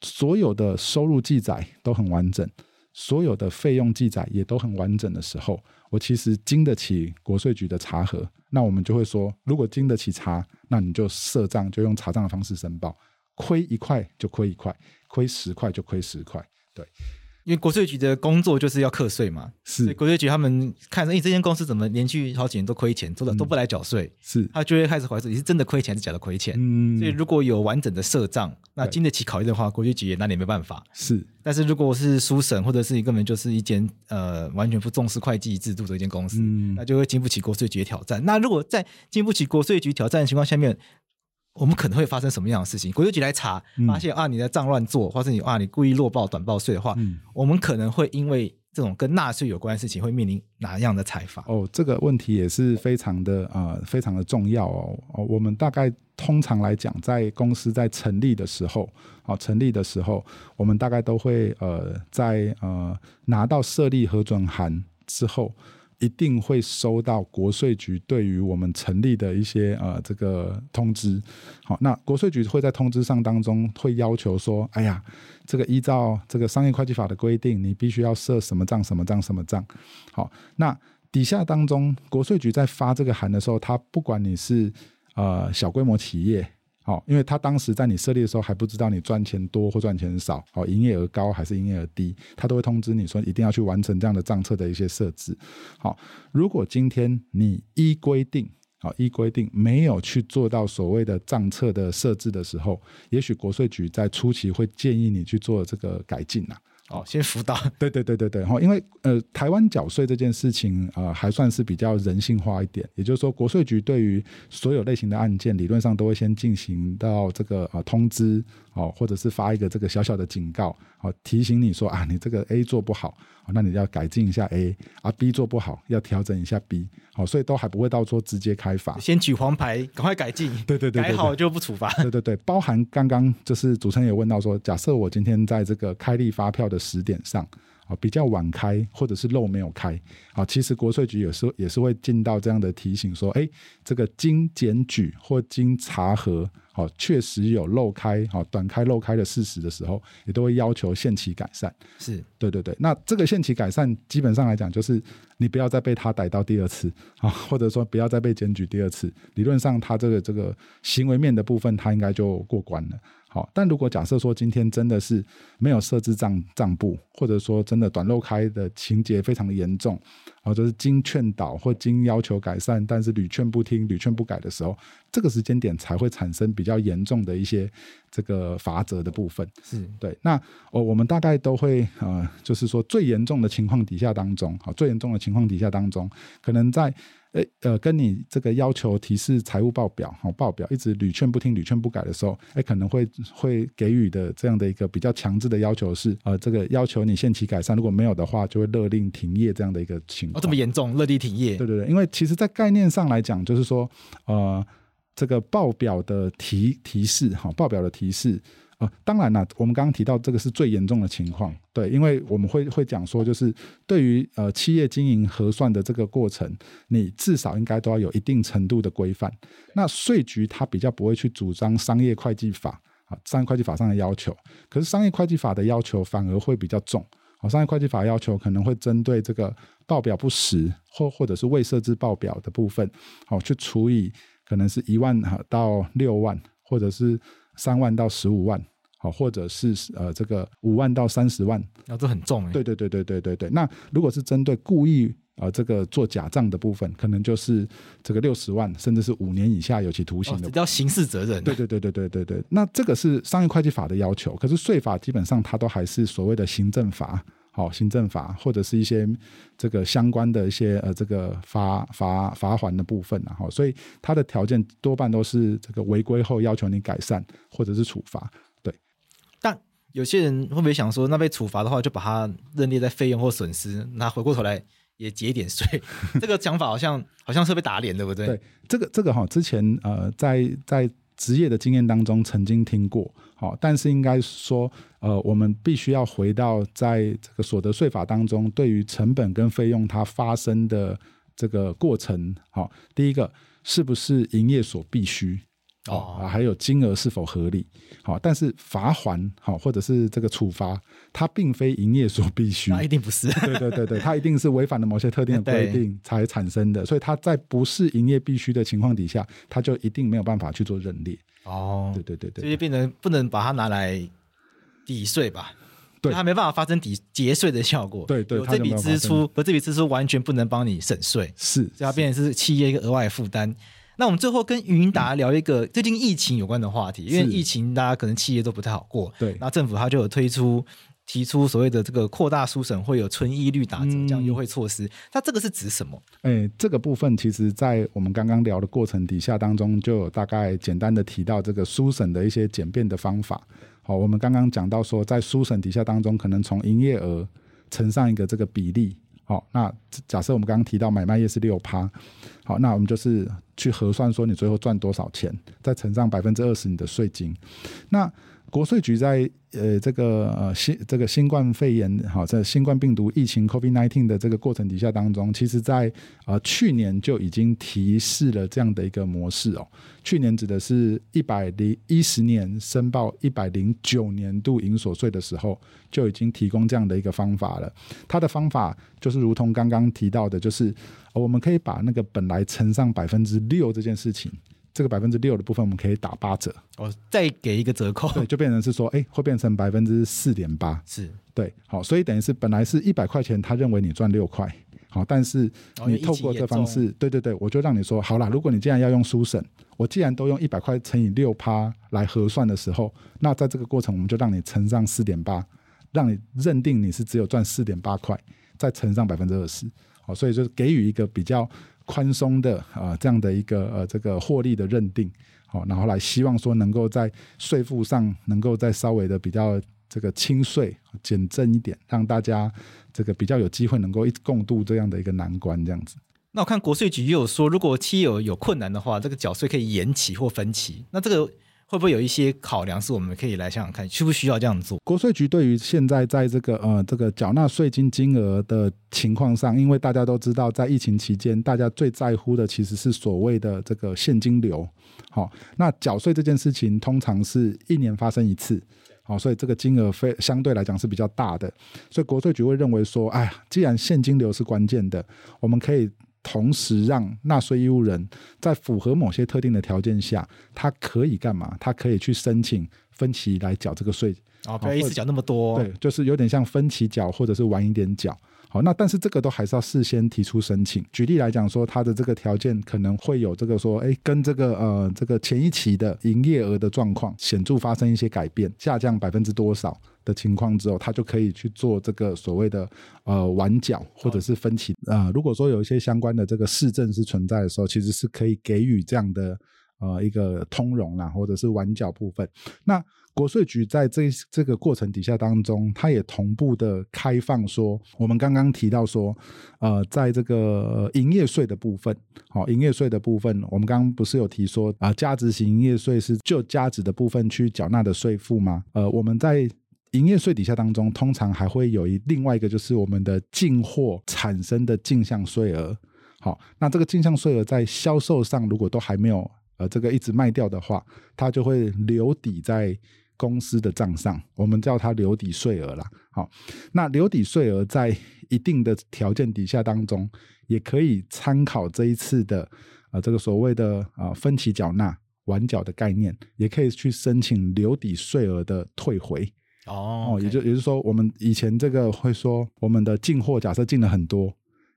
所有的收入记载都很完整，所有的费用记载也都很完整的时候，我其实经得起国税局的查核。那我们就会说，如果经得起查，那你就设账，就用查账的方式申报。亏一块就亏一块，亏十块就亏十块，对，因为国税局的工作就是要课税嘛，是国税局他们看着，哎，这间公司怎么连续好几年都亏钱，都都不来缴税，是，他就会开始怀疑你是真的亏钱还是假的亏钱。嗯，所以如果有完整的设账，那经得起考验的话，国税局也拿你没办法。是，但是如果是书审，或者是你根本就是一间呃完全不重视会计制度的一间公司，嗯，那就会经不起国税局的挑战。那如果在经不起国税局挑战的情况下面，我们可能会发生什么样的事情？国税局来查，发现啊你的账乱做，或是你啊你故意漏报短报税的话，嗯，我们可能会因为这种跟纳税有关的事情，会面临哪样的裁罚？哦，这个问题也是非常的呃非常的重要哦。哦，我们大概通常来讲，在公司在成立的时候，哦成立的时候，我们大概都会呃在呃拿到设立核准函之后。一定会收到国税局对于我们成立的一些呃这个通知，好，那国税局会在通知上当中会要求说，哎呀，这个依照这个商业会计法的规定，你必须要设什么账什么账什么账，好，那底下当中国税局在发这个函的时候，他不管你是呃小规模企业。好，因为他当时在你设立的时候还不知道你赚钱多或赚钱少，好，营业额高还是营业额低，他都会通知你说一定要去完成这样的账册的一些设置。好，如果今天你依规定，好，依规定没有去做到所谓的账册的设置的时候，也许国税局在初期会建议你去做这个改进呐。哦，先辅导，对对对对对，哈，因为呃，台湾缴税这件事情啊、呃，还算是比较人性化一点，也就是说，国税局对于所有类型的案件，理论上都会先进行到这个啊、呃、通知，哦，或者是发一个这个小小的警告，哦，提醒你说啊，你这个 A 做不好。那你要改进一下 A，啊 B 做不好要调整一下 B，好，所以都还不会到说直接开罚，先举黄牌，赶快改进，对对对，改好就不处罚，对对对，包含刚刚就是主持人也问到说，假设我今天在这个开立发票的时点上，啊比较晚开，或者是漏没有开，啊其实国税局有时候也是会尽到这样的提醒说，哎，这个经检举或经查核。好，确实有漏开，好短开漏开的事实的时候，也都会要求限期改善。是对对对。那这个限期改善，基本上来讲，就是你不要再被他逮到第二次啊，或者说不要再被检举第二次。理论上，他这个这个行为面的部分，他应该就过关了。好，但如果假设说今天真的是没有设置账账簿，或者说真的短漏开的情节非常的严重。或者是经劝导或经要求改善，但是屡劝不听、屡劝不改的时候，这个时间点才会产生比较严重的一些这个罚则的部分。是对。那我我们大概都会呃，就是说最严重的情况底下当中，好，最严重的情况底下当中，可能在。诶，呃，跟你这个要求提示财务报表，好，报表一直屡劝不听、屡劝不改的时候，诶，可能会会给予的这样的一个比较强制的要求是，呃，这个要求你限期改善，如果没有的话，就会勒令停业这样的一个情况。哦，这么严重，勒令停业？对对对，因为其实，在概念上来讲，就是说，呃，这个报表的提提示，哈，报表的提示。啊、呃，当然了，我们刚刚提到这个是最严重的情况，对，因为我们会会讲说，就是对于呃企业经营核算的这个过程，你至少应该都要有一定程度的规范。那税局它比较不会去主张商业会计法啊，商业会计法上的要求，可是商业会计法的要求反而会比较重。好，商业会计法要求可能会针对这个报表不实或或者是未设置报表的部分，好，去除以可能是一万到六万，或者是。三万到十五万，好，或者是呃这个五万到三十万，那这很重哎。对对对对对对对。那如果是针对故意呃这个做假账的部分，可能就是这个六十万，甚至是五年以下有期徒刑的。这叫刑事责任。对对对对对对对。那这个是商业会计法的要求，可是税法基本上它都还是所谓的行政法。好，行政法或者是一些这个相关的一些呃这个罚罚罚款的部分，然后所以它的条件多半都是这个违规后要求你改善或者是处罚。对，但有些人会不会想说，那被处罚的话，就把它认列在费用或损失，那回过头来也节一点税？这个讲法好像好像是被打脸，对不对？对，这个这个哈，之前呃在在。职业的经验当中曾经听过，好，但是应该说，呃，我们必须要回到在这个所得税法当中，对于成本跟费用它发生的这个过程，好，第一个是不是营业所必须？哦，还有金额是否合理？好，但是罚还好，或者是这个处罚，它并非营业所必须，那一定不是。对对对对，它一定是违反了某些特定的规定才产生的，所以它在不是营业必须的情况底下，它就一定没有办法去做认列。哦，对对对对，所以变成不能把它拿来抵税吧？对，它没办法发生抵节税的效果。对对，有这笔支出，而这笔支出完全不能帮你省税，是，所以它变成是企业一个额外负担。那我们最后跟云达聊一个最近疫情有关的话题，因为疫情大家可能企业都不太好过，对。那政府它就有推出提出所谓的这个扩大书审会有春一率打折这样优惠措施，那这个是指什么？哎，这个部分其实在我们刚刚聊的过程底下当中，就有大概简单的提到这个书审的一些简便的方法。好，我们刚刚讲到说，在书审底下当中，可能从营业额乘上一个这个比例。好，那假设我们刚刚提到买卖业是六趴，好，那我们就是去核算说你最后赚多少钱，再乘上百分之二十你的税金，那。国税局在呃这个呃新这个新冠肺炎好在新冠病毒疫情 COVID-19 的这个过程底下当中，其实在呃去年就已经提示了这样的一个模式哦。去年指的是一百零一十年申报一百零九年度营所税的时候，就已经提供这样的一个方法了。它的方法就是如同刚刚提到的，就是我们可以把那个本来乘上百分之六这件事情。这个百分之六的部分，我们可以打八折。哦，再给一个折扣，对，就变成是说，哎，会变成百分之四点八，是。对，好，所以等于是本来是一百块钱，他认为你赚六块，好，但是你透过这方式，对对对，我就让你说，好啦，如果你既然要用书审，我既然都用一百块乘以六趴来核算的时候，那在这个过程，我们就让你乘上四点八，让你认定你是只有赚四点八块，再乘上百分之二十，好，所以就是给予一个比较。宽松的啊、这样的一个呃，这个获利的认定，好，然后来希望说能够在税负上能够再稍微的比较这个轻税减征一点，让大家这个比较有机会能够一共度这样的一个难关，这样子。那我看国税局也有说，如果企业有困难的话，这个缴税可以延期或分期，那这个。会不会有一些考量是我们可以来想想看，需不需要这样做？国税局对于现在在这个呃这个缴纳税金金额的情况上，因为大家都知道，在疫情期间，大家最在乎的其实是所谓的这个现金流。好，那缴税这件事情通常是一年发生一次，好，所以这个金额非相对来讲是比较大的，所以国税局会认为说，哎呀，既然现金流是关键的，我们可以。同时，让纳税义务人在符合某些特定的条件下，他可以干嘛？他可以去申请分期来缴这个税。哦，不要一次缴那么多。对，就是有点像分期缴，或者是晚一点缴。好，那但是这个都还是要事先提出申请。举例来讲说，他的这个条件可能会有这个说，哎，跟这个呃这个前一期的营业额的状况显著发生一些改变，下降百分之多少的情况之后，他就可以去做这个所谓的呃晚缴或者是分期啊、呃。如果说有一些相关的这个市政是存在的时候，其实是可以给予这样的呃一个通融啦，或者是晚缴部分。那国税局在这这个过程底下当中，它也同步的开放说，我们刚刚提到说，呃，在这个营业税的部分，好，营业税的部分，我们刚刚不是有提说啊，价值型营业税是就价值的部分去缴纳的税负吗？呃，我们在营业税底下当中，通常还会有一另外一个，就是我们的进货产生的进项税额。好，那这个进项税额在销售上如果都还没有呃这个一直卖掉的话，它就会留抵在。公司的账上，我们叫它留抵税额啦。好，那留抵税额在一定的条件底下当中，也可以参考这一次的、呃、这个所谓的啊、呃、分期缴纳晚缴的概念，也可以去申请留抵税额的退回。哦，哦，也就也就是说，我们以前这个会说，我们的进货假设进了很多，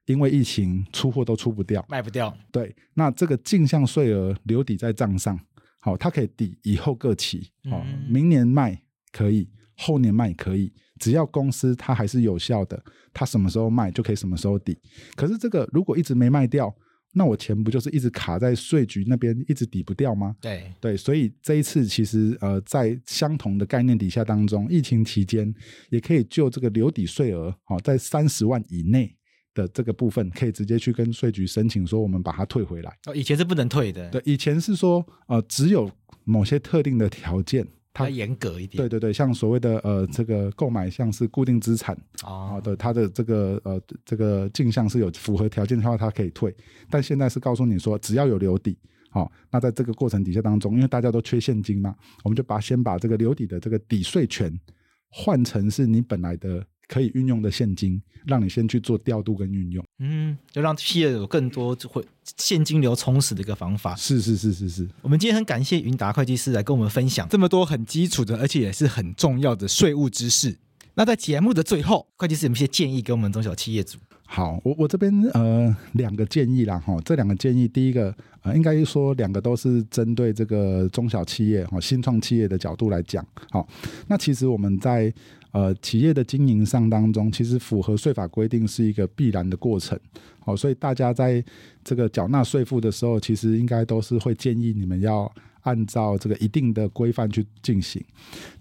因为疫情出货都出不掉，卖不掉。对，那这个进项税额留抵在账上。好，它可以抵以后各期，哦，明年卖可以，后年卖可以，只要公司它还是有效的，它什么时候卖就可以什么时候抵。可是这个如果一直没卖掉，那我钱不就是一直卡在税局那边，一直抵不掉吗？对对，所以这一次其实呃，在相同的概念底下当中，疫情期间也可以就这个留抵税额，好，在三十万以内。的这个部分可以直接去跟税局申请说，我们把它退回来。哦，以前是不能退的。对，以前是说，呃，只有某些特定的条件。它严格一点，对对对，像所谓的呃，这个购买像是固定资产啊的，它的这个呃这个进项是有符合条件的话，它可以退。但现在是告诉你说，只要有留底，好，那在这个过程底下当中，因为大家都缺现金嘛，我们就把先把这个留底的这个抵税权换成是你本来的。可以运用的现金，让你先去做调度跟运用，嗯，就让企业有更多会现金流充实的一个方法。是是是是是。我们今天很感谢云达会计师来跟我们分享这么多很基础的，而且也是很重要的税务知识。那在节目的最后，会计师有没有些建议给我们中小企业主？好，我我这边呃两个建议啦哈，这两个建议，第一个呃应该说两个都是针对这个中小企业哈新创企业的角度来讲。好，那其实我们在。呃，企业的经营上当中，其实符合税法规定是一个必然的过程。好，所以大家在这个缴纳税负的时候，其实应该都是会建议你们要按照这个一定的规范去进行。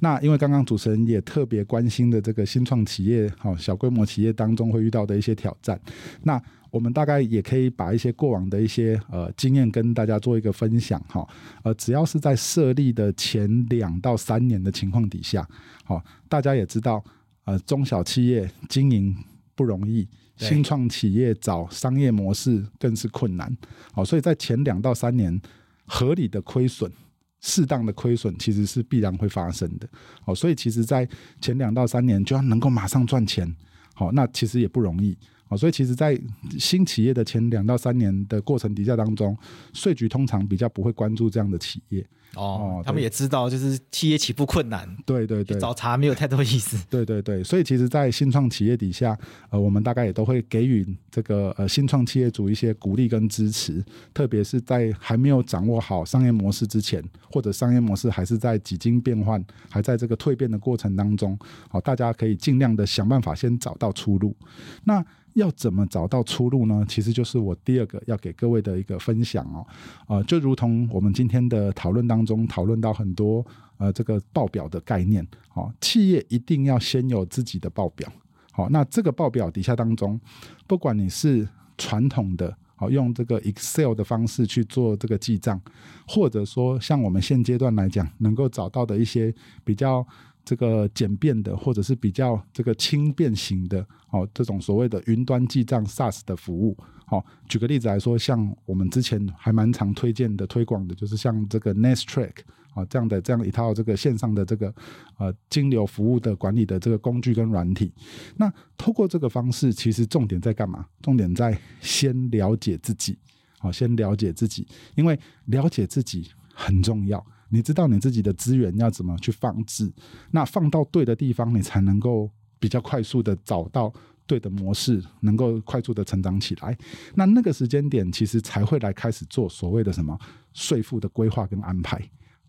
那因为刚刚主持人也特别关心的这个新创企业，好，小规模企业当中会遇到的一些挑战，那。我们大概也可以把一些过往的一些呃经验跟大家做一个分享哈，呃，只要是在设立的前两到三年的情况底下，好，大家也知道，呃，中小企业经营不容易，新创企业找商业模式更是困难，好，所以在前两到三年合理的亏损、适当的亏损其实是必然会发生的，好，所以其实在前两到三年就要能够马上赚钱，好，那其实也不容易。哦，所以其实，在新企业的前两到三年的过程底下当中，税局通常比较不会关注这样的企业。哦，他们也知道，就是企业起步困难，对对对，找茬没有太多意思。对对对，所以其实，在新创企业底下，呃，我们大概也都会给予这个呃新创企业主一些鼓励跟支持，特别是在还没有掌握好商业模式之前，或者商业模式还是在几经变换，还在这个蜕变的过程当中，好，大家可以尽量的想办法先找到出路。那要怎么找到出路呢？其实就是我第二个要给各位的一个分享哦，呃，就如同我们今天的讨论当中讨论到很多呃这个报表的概念，好，企业一定要先有自己的报表，好，那这个报表底下当中，不管你是传统的，好，用这个 Excel 的方式去做这个记账，或者说像我们现阶段来讲能够找到的一些比较。这个简便的，或者是比较这个轻便型的，哦，这种所谓的云端记账 SaaS 的服务，好，举个例子来说，像我们之前还蛮常推荐的、推广的，就是像这个 NestTrack 啊这样的这样一套这个线上的这个呃金流服务的管理的这个工具跟软体。那透过这个方式，其实重点在干嘛？重点在先了解自己，好，先了解自己，因为了解自己很重要。你知道你自己的资源要怎么去放置，那放到对的地方，你才能够比较快速的找到对的模式，能够快速的成长起来。那那个时间点，其实才会来开始做所谓的什么税负的规划跟安排。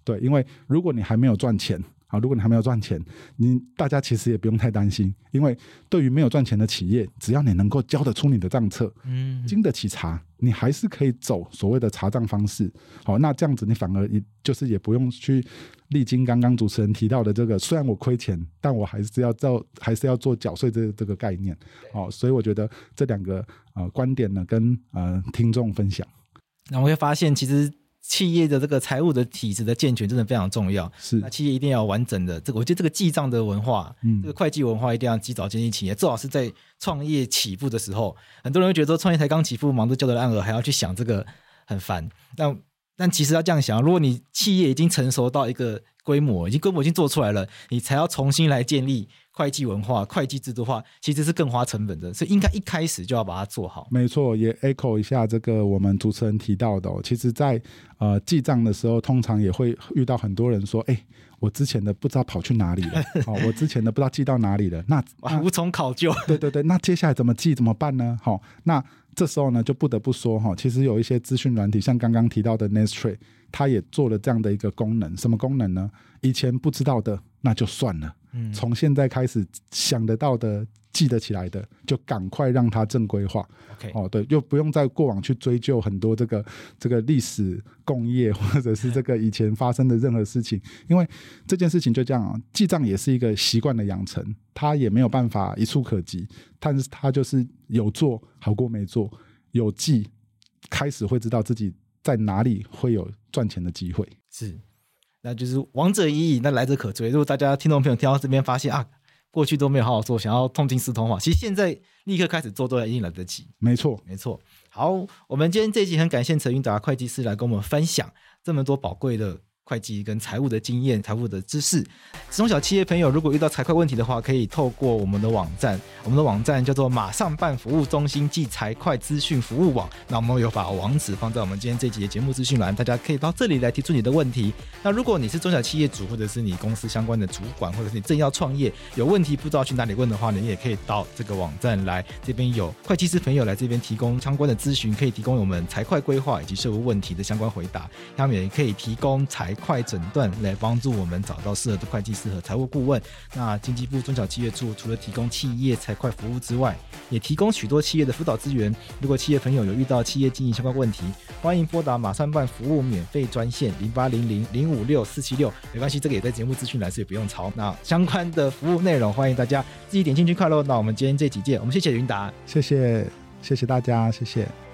对，因为如果你还没有赚钱。好，如果你还没有赚钱，你大家其实也不用太担心，因为对于没有赚钱的企业，只要你能够交得出你的账册，嗯，经得起查，你还是可以走所谓的查账方式。好，那这样子你反而也就是也不用去历经刚刚主持人提到的这个，虽然我亏钱，但我还是要照，还是要做缴税这这个概念。好，所以我觉得这两个呃观点呢，跟呃听众分享，那我会发现其实。企业的这个财务的体制的健全真的非常重要。是，那企业一定要完整的这个，我觉得这个记账的文化，嗯，这个会计文化一定要及早建立起来。最好是在创业起步的时候，很多人会觉得说，创业才刚起步，忙着交的案额，还要去想这个很烦。但但其实要这样想，如果你企业已经成熟到一个规模，已经规模已经做出来了，你才要重新来建立。会计文化、会计制度化，其实是更花成本的，所以应该一开始就要把它做好。没错，也 echo 一下这个我们主持人提到的，哦，其实在，在呃记账的时候，通常也会遇到很多人说：“哎，我之前的不知道跑去哪里了，哦，我之前的不知道记到哪里了。那”那无从考究。对对对，那接下来怎么记怎么办呢？好，哦，那这时候呢，就不得不说哈，其实有一些资讯软体，像刚刚提到的 Nestray，它也做了这样的一个功能。什么功能呢？以前不知道的，那就算了。从现在开始想得到的、记得起来的，就赶快让它正规化。OK，哦，对，就不用再过往去追究很多这个这个历史共业或者是这个以前发生的任何事情，因为这件事情就这样啊，记账也是一个习惯的养成，它也没有办法一触可及，但是它就是有做好过没做，有记开始会知道自己在哪里会有赚钱的机会。是。那就是王者已矣，那来者可追。如果大家听众朋友听到这边发现啊，过去都没有好好做，想要痛定思痛的话，其实现在立刻开始做都已经来得及。没错，没错。好，我们今天这一集很感谢陈云达会计师来跟我们分享这么多宝贵的。会计跟财务的经验、财务的知识，中小企业朋友如果遇到财会问题的话，可以透过我们的网站，我们的网站叫做马上办服务中心暨财会资讯服务网。那我们有把网址放在我们今天这集的节目资讯栏，大家可以到这里来提出你的问题。那如果你是中小企业主，或者是你公司相关的主管，或者是你正要创业，有问题不知道去哪里问的话呢，你也可以到这个网站来，这边有会计师朋友来这边提供相关的咨询，可以提供我们财会规划以及税务问题的相关回答。他们也可以提供财。快诊断来帮助我们找到适合的会计师和财务顾问。那经济部中小企业处除了提供企业财会服务之外，也提供许多企业的辅导资源。如果企业朋友有遇到企业经营相关问题，欢迎拨打马上办服务免费专线零八零零零五六四七六。没关系，这个也在节目资讯栏，所以不用抄。那相关的服务内容，欢迎大家自己点进去看喽。那我们今天这几件，我们谢谢云达，谢谢谢谢大家，谢谢。